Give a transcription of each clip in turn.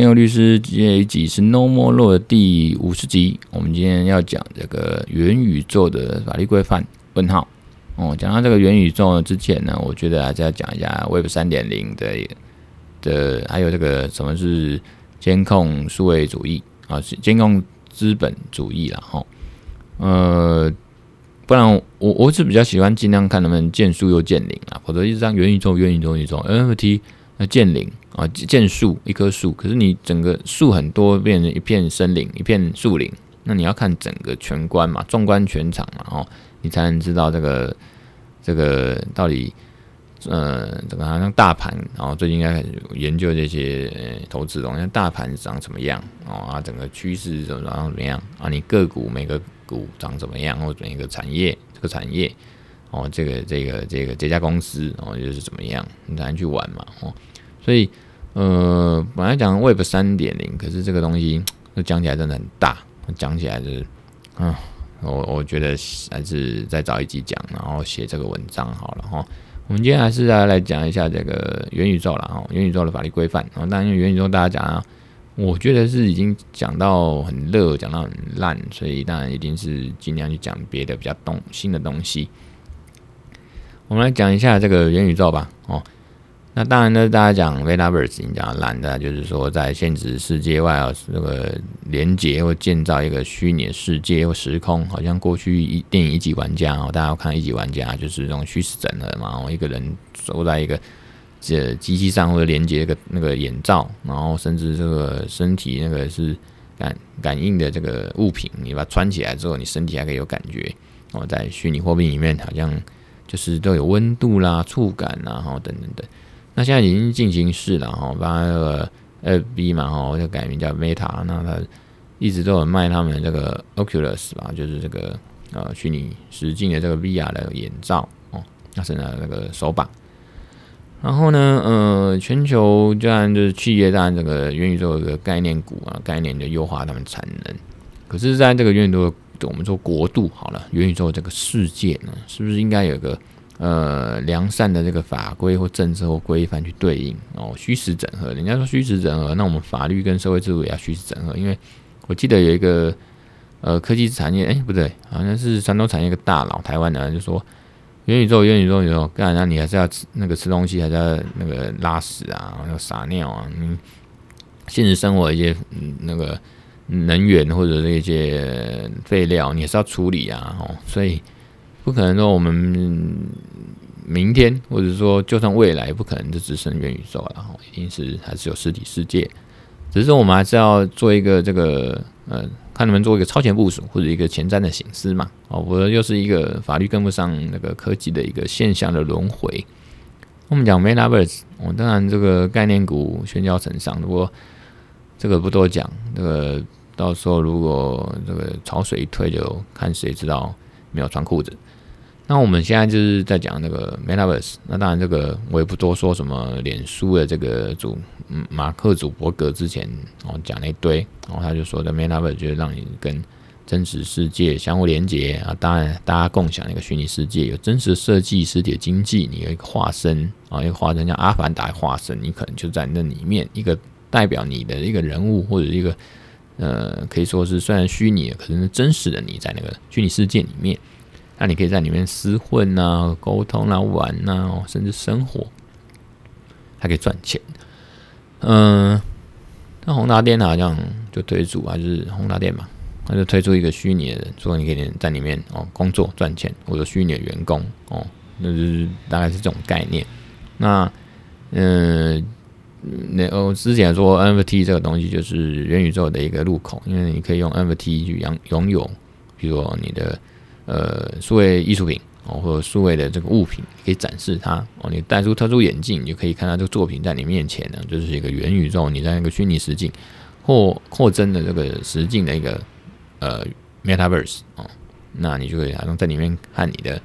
天佑律师，这一集是 No More Law 的第五十集。我们今天要讲这个元宇宙的法律规范。问号哦，讲到这个元宇宙之前呢，我觉得还是要讲一下 Web 三点零的的，还有这个什么是监控数位主义啊，是监控资本主义了哈。呃，不然我我是比较喜欢尽量看能不能见树又见林啊，否则一直这样元宇宙、元宇宙、元宇宙 NFT 那见零。啊，见树一棵树，可是你整个树很多，变成一片森林，一片树林。那你要看整个全观嘛，纵观全场嘛，哦，你才能知道这个这个到底，呃，怎么好像大盘，然后最近应该开始研究这些投资东西，大盘长什么样哦啊，整个趋势怎么怎么样啊，你个股每个股长怎么样，或者一个产业这个产业哦，这个这个这个这家公司哦，又是怎么样，你才能去玩嘛，哦，所以。呃，本来讲 Web 三点零，可是这个东西 讲起来真的很大，讲起来就是，嗯，我我觉得还是再找一集讲，然后写这个文章好了哈。我们今天还是来来讲一下这个元宇宙了哈，元宇宙的法律规范。然后当然元宇宙大家讲啊，我觉得是已经讲到很热，讲到很烂，所以当然一定是尽量去讲别的比较动新的东西。我们来讲一下这个元宇宙吧，哦。那当然呢，大家讲 Metaverse 你讲懒的，就是说在现实世界外啊，这个连接或建造一个虚拟世界或时空，好像过去一电影一级玩家哦，大家要看一级玩家就是这种虚实整合嘛，然后一个人坐在一个这机器上或者连接一个那个眼罩，然后甚至这个身体那个是感感应的这个物品，你把它穿起来之后，你身体还可以有感觉然后，在虚拟货币里面好像就是都有温度啦、触感啦，然后等等等。那现在已经进行式了哈，把那个 FB 嘛哈，就改名叫 Meta，那它一直都有卖他们这个 Oculus 吧，就是这个呃虚拟实境的这个 VR 的眼罩哦，那是呢那个手把。然后呢，呃，全球当然就是企业当然这个元宇宙的概念股啊，概念的优化他们产能。可是，在这个元宇宙，我们说国度好了，元宇宙这个世界呢，是不是应该有个？呃，良善的这个法规或政策或规范去对应哦，虚实整合。人家说虚实整合，那我们法律跟社会制度也要虚实整合。因为我记得有一个呃科技产业，哎、不对，好像是山东产业一个大佬，台湾的人就说元宇宙，元宇宙，元宇宙，干啥？你还是要吃那个吃东西，还是要那个拉屎啊，要撒尿啊？你现实生活一些嗯那个能源或者是一些废料，你也是要处理啊，哦，所以。不可能说我们明天，或者说就算未来，不可能就只剩元宇宙了，一定是还是有实体世界。只是说我们还是要做一个这个呃，看能不能做一个超前部署，或者一个前瞻的省思嘛。哦，否则又是一个法律跟不上那个科技的一个现象的轮回。我们讲 Metaverse，我当然这个概念股喧嚣成上，不过这个不多讲。这个到时候如果这个潮水一退，就看谁知道没有穿裤子。那我们现在就是在讲那个 Metaverse，那当然这个我也不多说什么。脸书的这个主嗯马克·祖伯格之前哦讲了一堆，然后他就说的 Metaverse 就是让你跟真实世界相互连接啊，当然大家共享一个虚拟世界，有真实设计实体经济，你有一个化身啊，一个化身叫阿凡达化身，你可能就在那里面，一个代表你的一个人物或者一个呃，可以说是虽然虚拟的，可是真实的你在那个虚拟世界里面。那你可以在里面厮混呐、沟通啊、玩呐，甚至生活，还可以赚钱。嗯，那宏达电好像就推出，还是宏达电嘛，他就推出一个虚拟的人，说你可以在里面哦工作赚钱，或者虚拟的员工哦，那就是大概是这种概念。那嗯，那我之前说 NFT 这个东西就是元宇宙的一个入口，因为你可以用 NFT 去拥拥有，比如说你的。呃，数位艺术品哦，或者数位的这个物品，可以展示它哦。你戴出特殊眼镜，你就可以看到这个作品在你面前呢，就是一个元宇宙，你在那个虚拟实境或扩增的这个实境的一个呃 Metaverse 哦，那你就可以好像在里面看你的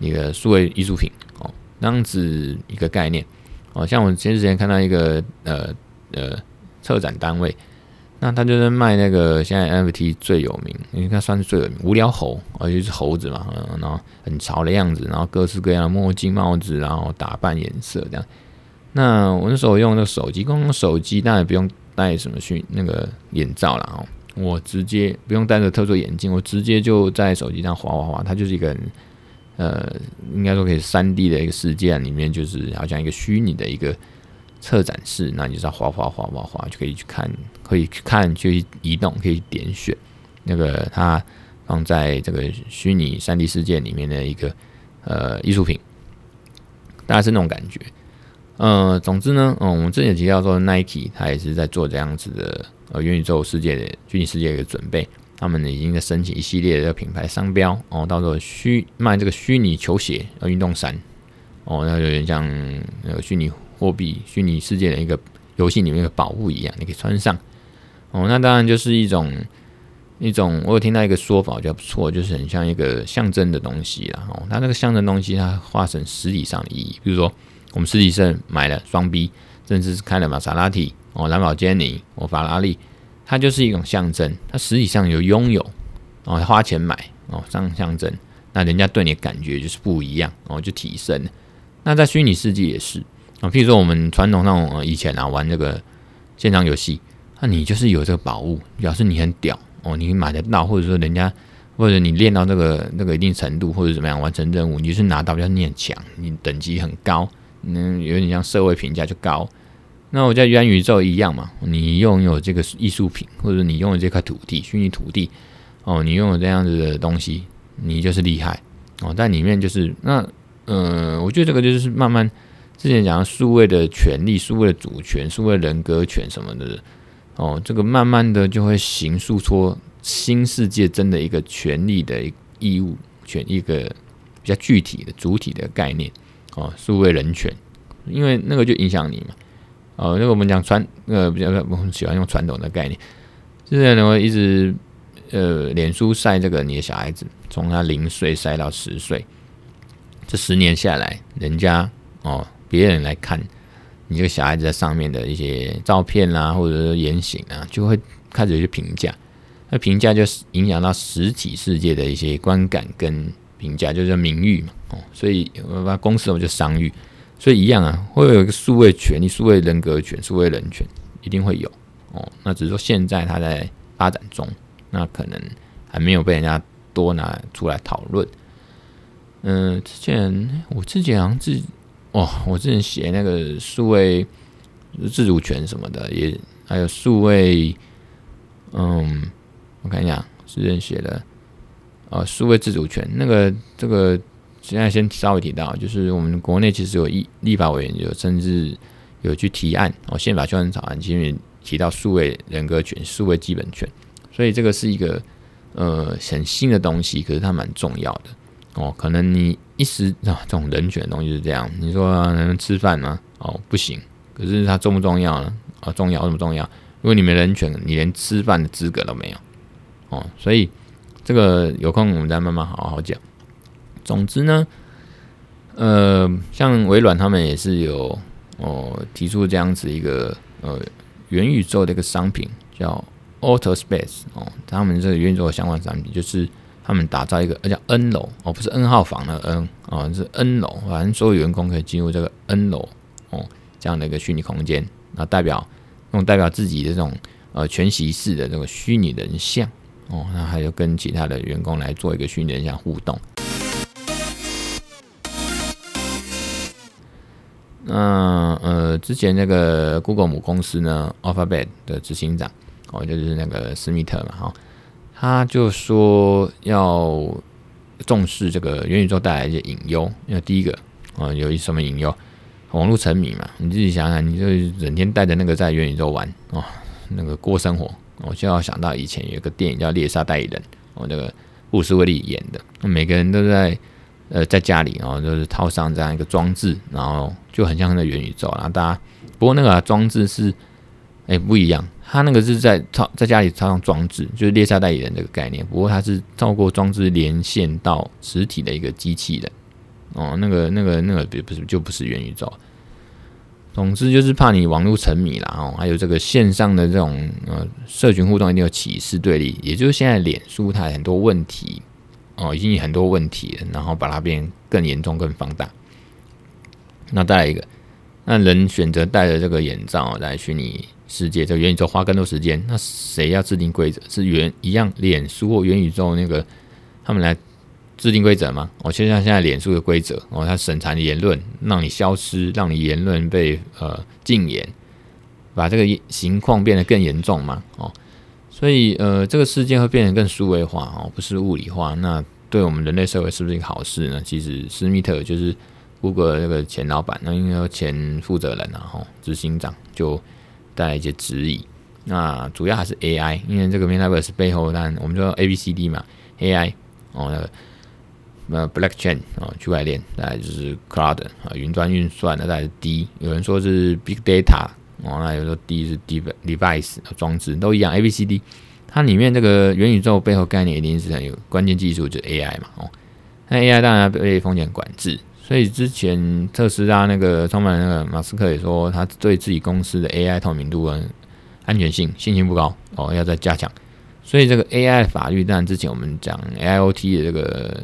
那个数位艺术品哦，那样子一个概念哦。像我前几天看到一个呃呃策展单位。那他就是卖那个现在 NFT 最有名，因为他算是最有名，无聊猴，而且是猴子嘛，然后很潮的样子，然后各式各样的墨镜、帽子，然后打扮颜色这样。那我那时候用那个手机，光用手机当然不用戴什么去那个眼罩了哦，我直接不用戴着特殊眼镜，我直接就在手机上滑滑滑，它就是一个呃，应该说可以三 D 的一个世界里面，就是好像一个虚拟的一个策展室，那你就要滑滑滑滑滑就可以去看，可以去看，去移动，可以点选那个它放在这个虚拟三 D 世界里面的一个呃艺术品，大概是那种感觉。呃，总之呢，嗯，我们之前提到说，Nike 它也是在做这样子的呃元宇宙世界的虚拟世界的一个准备，他们已经在申请一系列的品牌商标哦，到时候虚卖这个虚拟球鞋和运动衫哦，那有点像那个虚拟货币、虚拟世界的一个游戏里面的宝物一样，你可以穿上哦。那当然就是一种一种，我有听到一个说法，我觉得不错，就是很像一个象征的东西啦。哦，那那个象征东西，它化成实体上的意义，比如说。我们实体上买了双 B，甚至是开了玛莎拉蒂哦，兰博基尼哦，法拉利，它就是一种象征。它实际上有拥有哦，花钱买哦，这样象征，那人家对你的感觉就是不一样哦，就提升了。那在虚拟世界也是啊，譬如说我们传统那种以前啊玩这个线上游戏，那你就是有这个宝物，表示你很屌哦，你买得到，或者说人家或者你练到这个那个一定程度，或者怎么样完成任务，你就是拿到，比较你很强，你等级很高。嗯，有点像社会评价就高。那我在元宇宙一样嘛，你拥有这个艺术品，或者你拥有这块土地，虚拟土地哦，你拥有这样子的东西，你就是厉害哦。但里面就是那呃，我觉得这个就是慢慢之前讲的数位的权利、数位的主权、数位人格权什么的哦，这个慢慢的就会形塑出新世界真的一个权利的义务权，一个比较具体的主体的概念。哦，数位人权，因为那个就影响你嘛。哦，那个我们讲传，呃，比较我们喜欢用传统的概念，现在呢，一直呃，脸书晒这个你的小孩子，从他零岁晒到十岁，这十年下来，人家哦，别人来看你这个小孩子在上面的一些照片啦，或者说言行啊，就会开始有些评价，那评价就影响到实体世界的一些观感跟。评价就是名誉嘛，哦，所以我把公司我们就商誉，所以一样啊，会有一个数位权利、数位人格权、数位人权，一定会有哦。那只是说现在它在发展中，那可能还没有被人家多拿出来讨论。嗯、之前我之前好像自哦，我之前写那个数位自主权什么的，也还有数位，嗯，我看一下，之前写的。呃，数位自主权那个这个，现在先稍微提到，就是我们国内其实有立立法委员有甚至有去提案哦，宪法修正草案，其实提到数位人格权、数位基本权，所以这个是一个呃很新的东西，可是它蛮重要的哦。可能你一时啊，这种人权的东西是这样，你说能、吃饭吗？哦，不行。可是它重不重要呢？啊，重要，这么重要？如果你没人权，你连吃饭的资格都没有哦，所以。这个有空我们再慢慢好好讲。总之呢，呃，像微软他们也是有哦提出这样子一个呃元宇宙的一个商品叫 AutoSpace 哦，他们这个元宇宙的相关商品就是他们打造一个叫 N 楼哦，不是 N 号房的 N 哦，是 N 楼，反正所有员工可以进入这个 N 楼哦这样的一个虚拟空间，那代表用代表自己的这种呃全息式的这个虚拟人像。哦，那还有跟其他的员工来做一个训练，像互动。那呃，之前那个 Google 母公司呢，Alphabet 的执行长哦，就是那个斯密特嘛，哈，他就说要重视这个元宇宙带来一些隐忧。那第一个啊，有一什么隐忧？网络沉迷嘛，你自己想想，你就整天带着那个在元宇宙玩哦，那个过生活。我就要想到以前有一个电影叫《猎杀代理人》，哦，那个布斯威利演的，每个人都在呃在家里，然后就是套上这样一个装置，然后就很像那元宇宙。然后大家不过那个装置是哎、不一样，他那个是在套在家里套上装置，就是猎杀代理人这个概念。不过它是透过装置连线到实体的一个机器人，哦，那个那个那个不不是就不是元宇宙。总之就是怕你网络沉迷啦，哦，还有这个线上的这种呃社群互动一定有歧视对立，也就是现在脸书它很多问题哦，已经有很多问题了，然后把它变更严重、更放大。那再来一个，那人选择戴着这个眼罩来虚拟世界，这个元宇宙花更多时间，那谁要制定规则？是原一样脸书或元宇宙那个他们来制定规则吗？哦，就像现在脸书的规则哦，它审查你言论，让你消失，让你言论被呃禁言，把这个情况变得更严重嘛？哦，所以呃，这个世界会变得更数位化哦，不是物理化。那对我们人类社会是不是一个好事呢？其实施密特就是。Google 那个前老板，那应该说前负责人啊，吼，执行长就带来一些质疑。那主要还是 AI，因为这个 Metaverse 背后，但我们说 A B C D 嘛，AI 哦，那个呃 Blockchain 哦，区块链，再来就是 Cloud 啊，云端运算，那再是 D，有人说是 Big Data 哦，那有人说 D 是 Device 装置，都一样 A B C D。它里面这个元宇宙背后概念一定是很有关键技术，就是 AI 嘛，哦，那 AI 当然被风险管制。所以之前特斯拉那个创办人那个马斯克也说，他对自己公司的 AI 透明度跟安全性信心不高哦，要再加强。所以这个 AI 的法律，当然之前我们讲 AIoT 的这个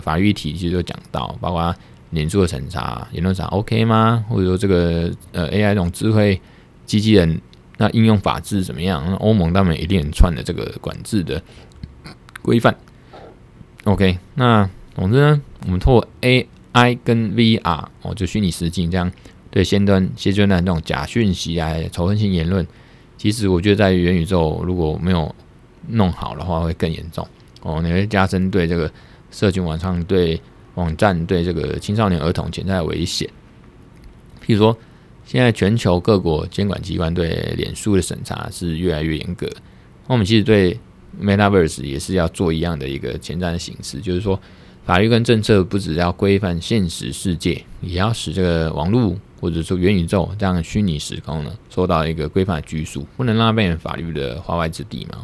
法律体系都讲到，包括脸书的审查、言论上 OK 吗？或者说这个呃 AI 这种智慧机器人，那应用法制怎么样？那欧盟他们一连串的这个管制的规范。OK，那总之呢，我们透过 A I 跟 VR 哦，就虚拟实境这样对先端、先端的那种假讯息啊、仇恨性言论，其实我觉得在元宇宙如果没有弄好的话，会更严重哦。你会加深对这个社群网上、对网站、对这个青少年儿童潜在的危险。譬如说，现在全球各国监管机关对脸书的审查是越来越严格，那我们其实对 Metaverse 也是要做一样的一个前瞻的形式，就是说。法律跟政策不只要规范现实世界，也要使这个网络或者说元宇宙这样的虚拟时空呢，受到一个规范的拘束，不能让它变成法律的化外之地嘛。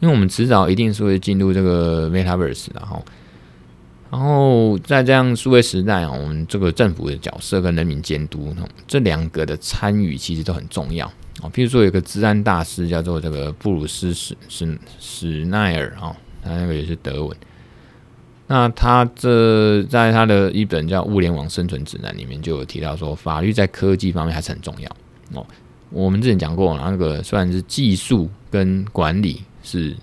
因为我们迟早一定是会进入这个 Metaverse，然后，然后在这样数位时代啊，我们这个政府的角色跟人民监督，这两个的参与其实都很重要啊。譬如说，有个治安大师叫做这个布鲁斯史史史奈尔啊，他那个也是德文。那他这在他的一本叫《物联网生存指南》里面就有提到说，法律在科技方面还是很重要哦。我们之前讲过，那个虽然是技术跟管理是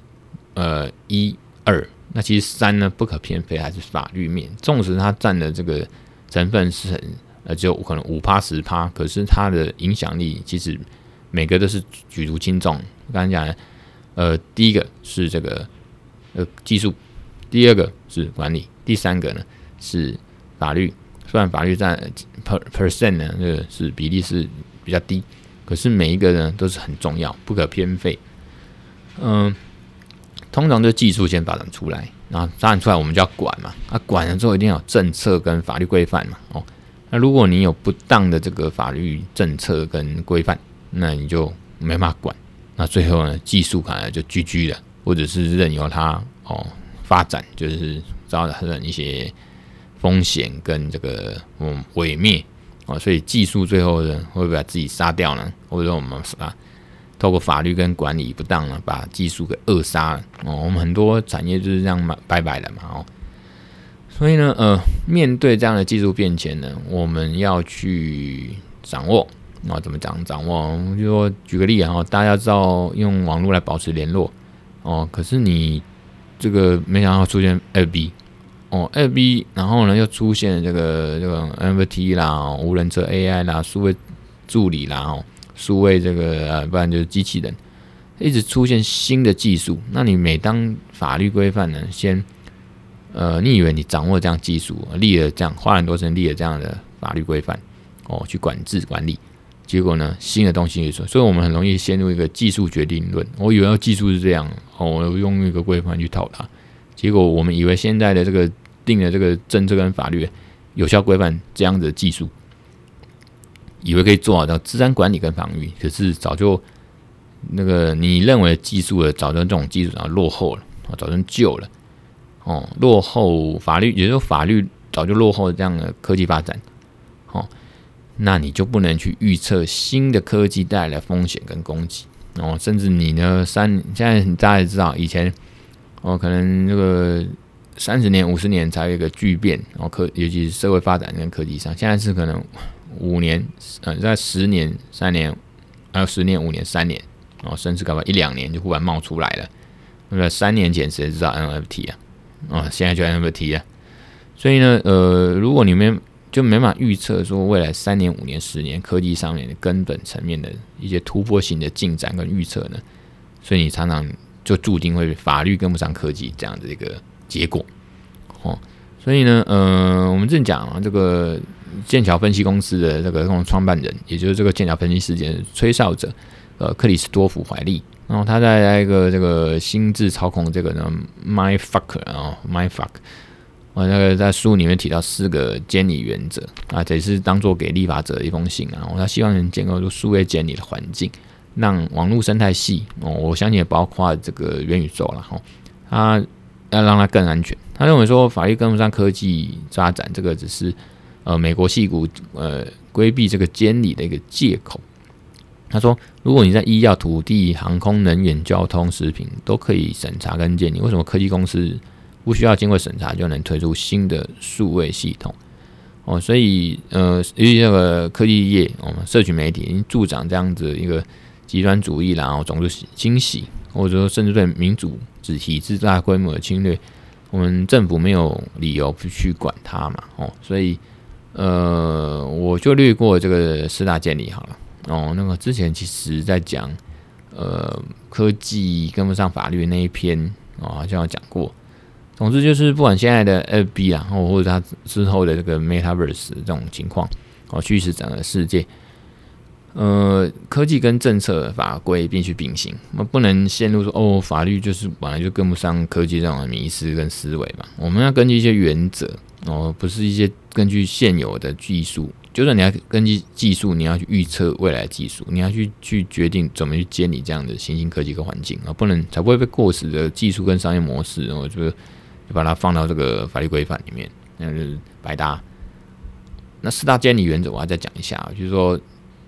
呃一二，那其实三呢不可偏废，还是法律面。纵使它占的这个成分是很呃只有可能五趴十趴，可是它的影响力其实每个都是举足轻重。刚才讲，呃，第一个是这个呃技术。第二个是管理，第三个呢是法律。虽然法律占 per percent 呢，这个是比例是比较低，可是每一个呢都是很重要，不可偏废。嗯，通常就技术先发展出来，然后发展出来我们就要管嘛。啊，管了之后一定要有政策跟法律规范嘛。哦，那如果你有不当的这个法律政策跟规范，那你就没办法管。那最后呢，技术可能就 GG 了，或者是任由它哦。发展就是遭到一些风险跟这个嗯毁灭哦，所以技术最后呢会不会把自己杀掉呢？或者说我们啊透过法律跟管理不当呢，把技术给扼杀了哦？我们很多产业就是这样嘛，拜拜了嘛哦。所以呢，呃，面对这样的技术变迁呢，我们要去掌握啊，怎么讲掌握？我就说举个例啊，大家知道用网络来保持联络哦，可是你。这个没想到出现二 B 哦二 B，然后呢又出现这个这个 NFT 啦，无人车 AI 啦，数位助理啦，哦，数位这个呃，不然就是机器人，一直出现新的技术。那你每当法律规范呢，先呃，你以为你掌握这样技术，立了这样花很多钱立了这样的法律规范哦，去管制管理。结果呢，新的东西也出，所以我们很容易陷入一个技术决定论。我以为要技术是这样，哦，我用一个规范去套它。结果我们以为现在的这个定的这个政策跟法律有效规范这样子的技术，以为可以做好的资安管理跟防御，可是早就那个你认为技术的，早就这种技术早落后了，早就旧了，哦，落后法律，也就是说法律早就落后这样的科技发展，哦。那你就不能去预测新的科技带来的风险跟攻击哦，甚至你呢三现在大家也知道，以前哦可能这个三十年五十年才有一个巨变，哦科尤其是社会发展跟科技上，现在是可能五年，呃，在十年、三年，还有十年、五年、三年，哦，甚至搞不好一两年就忽然冒出来了。那么三年前谁知道 NFT 啊？哦，现在就 NFT 啊。所以呢，呃，如果你们就没法预测说未来三年、五年、十年科技上面的根本层面的一些突破性的进展跟预测呢，所以你常常就注定会法律跟不上科技这样的一个结果。哦，所以呢，呃，我们正讲啊，这个剑桥分析公司的这个创办人，也就是这个剑桥分析事件的吹哨者，呃，克里斯多夫怀利，然后他在一个这个心智操控这个呢，my fuck 啊，my fuck，。我那个在书里面提到四个监理原则啊，这是当做给立法者的一封信啊。他希望能建构出数位监理的环境，让网络生态系哦，我相信也包括这个元宇宙了哈。他要让它更安全。他认为说法律跟不上科技发展，这个只是呃美国矽谷呃规避这个监理的一个借口。他说，如果你在医药、土地、航空、能源、交通、食品都可以审查跟监理，为什么科技公司？不需要经过审查就能推出新的数位系统哦，所以呃，由于这个科技业，我们社群媒体已经助长这样子一个极端主义，然后种族清洗，或者说甚至对民主制体制大规模的侵略，我们政府没有理由不去管它嘛哦，所以呃，我就略过这个四大建立好了哦。那个之前其实在讲呃科技跟不上法律那一篇哦，好像有讲过。总之就是，不管现在的 FB 啊，或或者它之后的这个 Metaverse 这种情况，哦，驱使整个世界，呃，科技跟政策法规必须并行，那不能陷入说哦，法律就是本来就跟不上科技这种迷失跟思维嘛。我们要根据一些原则，哦，不是一些根据现有的技术，就算你要根据技术，你要去预测未来技术，你要去去决定怎么去监理这样的新兴科技跟环境啊，不能才不会被过时的技术跟商业模式，我觉得。就把它放到这个法律规范里面，那就是白搭。那四大监理原则我要再讲一下，就是说，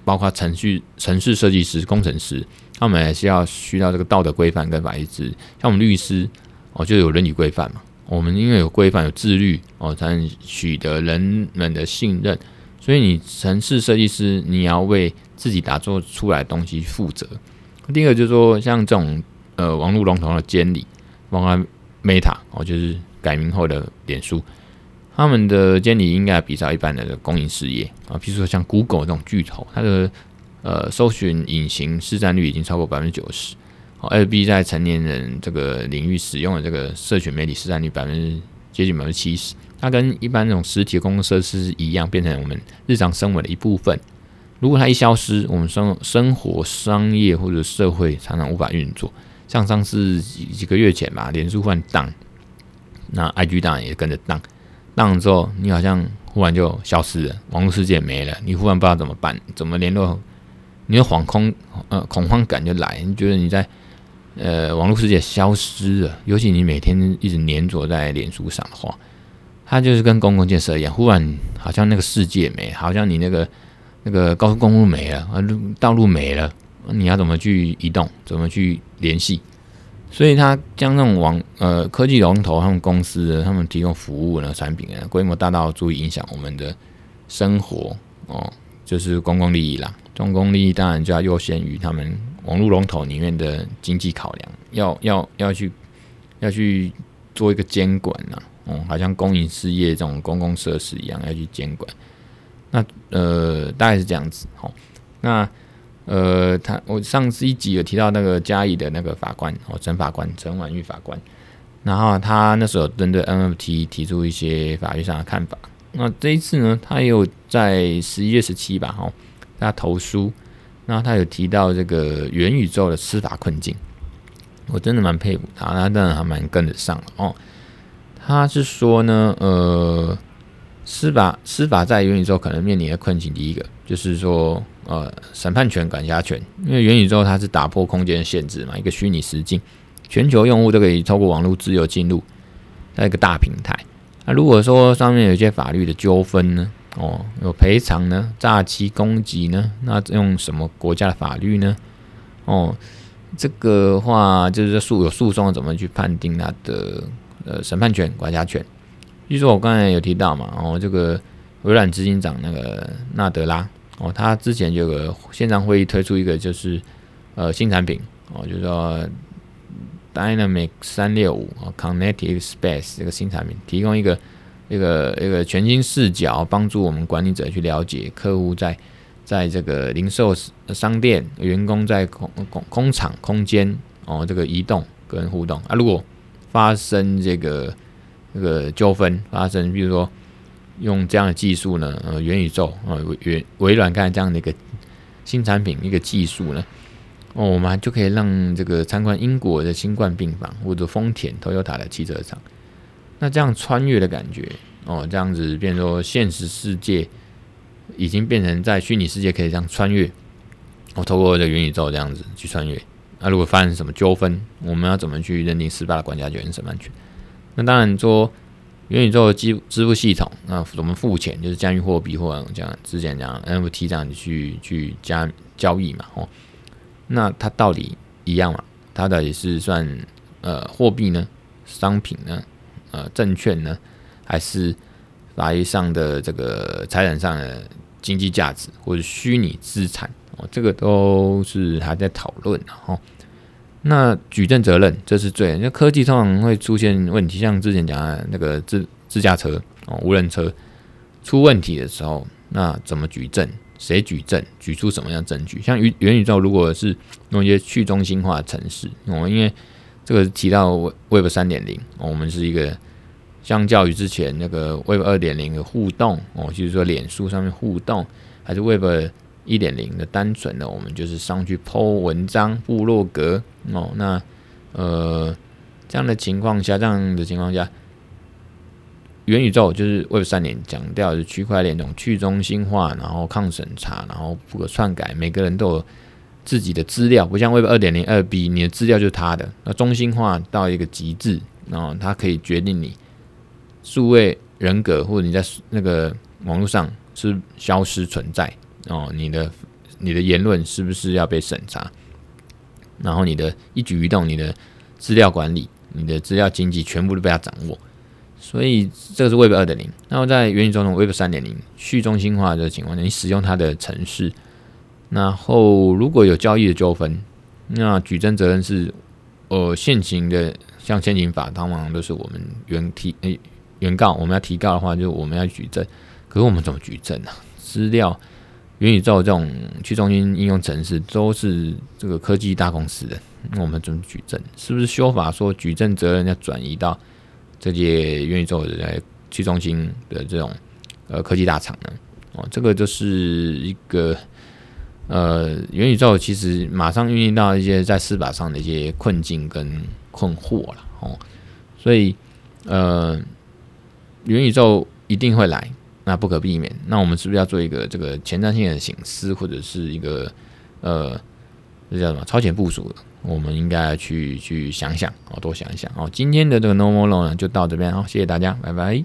包括程序、程式设计师、工程师，他们还是要需要这个道德规范跟法律知识。像我们律师哦，就有伦理规范嘛。我们因为有规范、有自律哦，才能取得人们的信任。所以你城市设计师，你要为自己打造出来的东西负责。第一个就是说，像这种呃网络龙头的监理，包括。Meta 哦，就是改名后的脸书，他们的监理应该比较一般的公营事业啊，比如说像 Google 这种巨头，它的呃搜寻引擎市占率已经超过百分之九十。哦，FB 在成年人这个领域使用的这个社群媒体市占率百分之接近百分之七十，它跟一般那种实体公共设施一样，变成我们日常生活的一部分。如果它一消失，我们生生活、商业或者社会常常无法运作。像上次几几个月前吧，脸书忽然当，那 IG 当然也跟着当，当了之后，你好像忽然就消失了，网络世界没了，你忽然不知道怎么办，怎么联络，你的惶恐呃恐慌感就来，你觉得你在呃网络世界消失了，尤其你每天一直黏着在脸书上的话，它就是跟公共建设一样，忽然好像那个世界没，好像你那个那个高速公路没了，啊路道路没了。你要怎么去移动？怎么去联系？所以，它将那种网呃科技龙头他们公司他们提供服务的产品呢，规模大到足以影响我们的生活哦，就是公共利益啦。公共利益当然就要优先于他们网络龙头里面的经济考量，要要要去要去做一个监管呐。哦，好像公营事业这种公共设施一样要去监管。那呃，大概是这样子。好，那。呃，他我上次一集有提到那个嘉义的那个法官哦，陈法官陈婉玉法官，然后他那时候针对 NFT 提出一些法律上的看法。那这一次呢，他又在十一月十七吧，哦，他投书，然后他有提到这个元宇宙的司法困境，我真的蛮佩服他，他当然还蛮跟得上哦。他是说呢，呃。司法司法在元宇宙可能面临的困境，第一个就是说，呃，审判权、管辖权，因为元宇宙它是打破空间限制嘛，一个虚拟实境，全球用户都可以透过网络自由进入，在一个大平台。那如果说上面有一些法律的纠纷呢，哦，有赔偿呢，诈欺、攻击呢，那用什么国家的法律呢？哦，这个话就是诉有诉讼怎么去判定他的呃审判权、管辖权？据说我刚才有提到嘛，然后这个微软执行长那个纳德拉哦，他之前就有个线上会议推出一个就是呃新产品哦，就是说 Dynamic 三六五哦，Connective Space 这个新产品，提供一个一个一个全新视角，帮助我们管理者去了解客户在在这个零售商店、员工在工工工厂空间哦这个移动跟互动啊，如果发生这个这个纠纷发生，比如说。用这样的技术呢，呃，元宇宙啊，微微软干这样的一个新产品一个技术呢，哦，我们就可以让这个参观英国的新冠病房或者丰田、Toyota 的汽车厂，那这样穿越的感觉，哦，这样子变成说现实世界已经变成在虚拟世界可以这样穿越，我、哦、透过这元宇宙这样子去穿越，那、如果发生什么纠纷，我们要怎么去认定司法的管辖权、审判权？那当然说。元宇宙的支支付系统，那怎么付钱？就是加密货币或者这样之前讲 NFT 这样去去加交易嘛，哦，那它到底一样吗？它到底是算呃货币呢？商品呢？呃证券呢？还是法律上的这个财产上的经济价值或者虚拟资产？哦，这个都是还在讨论的哦。那举证责任，这是最。那科技通常会出现问题，像之前讲的那个自自驾车哦，无人车出问题的时候，那怎么举证？谁举证？举出什么样证据？像元元宇宙，如果是用一些去中心化的程式哦，因为这个提到 Web 三点零，我们是一个相较于之前那个 Web 二点零的互动哦，就是说脸书上面互动，还是 Web 一点零的单纯的，我们就是上去 po 文章、部落格哦。那呃这样的情况下，这样的情况下，元宇宙就是 Web 三点讲掉是区块链这种去中心化，然后抗审查，然后不可篡改，每个人都有自己的资料，不像 Web 二点零二 B，你的资料就是他的。那中心化到一个极致，然后它可以决定你数位人格或者你在那个网络上是消失存在。哦，你的你的言论是不是要被审查？然后你的一举一动，你的资料管理，你的资料经济，全部都被他掌握。所以这个是 Web 二点零。那么在元宇宙中 Web 三点零去中心化的情况下，你使用它的程式，然后如果有交易的纠纷，那举证责任是呃现行的，像现行法，通常都是我们原提诶原告，我们要提告的话，就我们要举证。可是我们怎么举证呢？资料。元宇宙这种去中心应用程式都是这个科技大公司的，那我们怎么举证？是不是修法说举证责任要转移到这些元宇宙的去中心的这种呃科技大厂呢？哦，这个就是一个呃元宇宙其实马上遇到一些在司法上的一些困境跟困惑了哦，所以呃元宇宙一定会来。那不可避免，那我们是不是要做一个这个前瞻性的醒思，或者是一个呃，这叫什么超前部署？我们应该去去想想哦，多想一想哦。今天的这个 No More Law 呢，就到这边哦，谢谢大家，拜拜。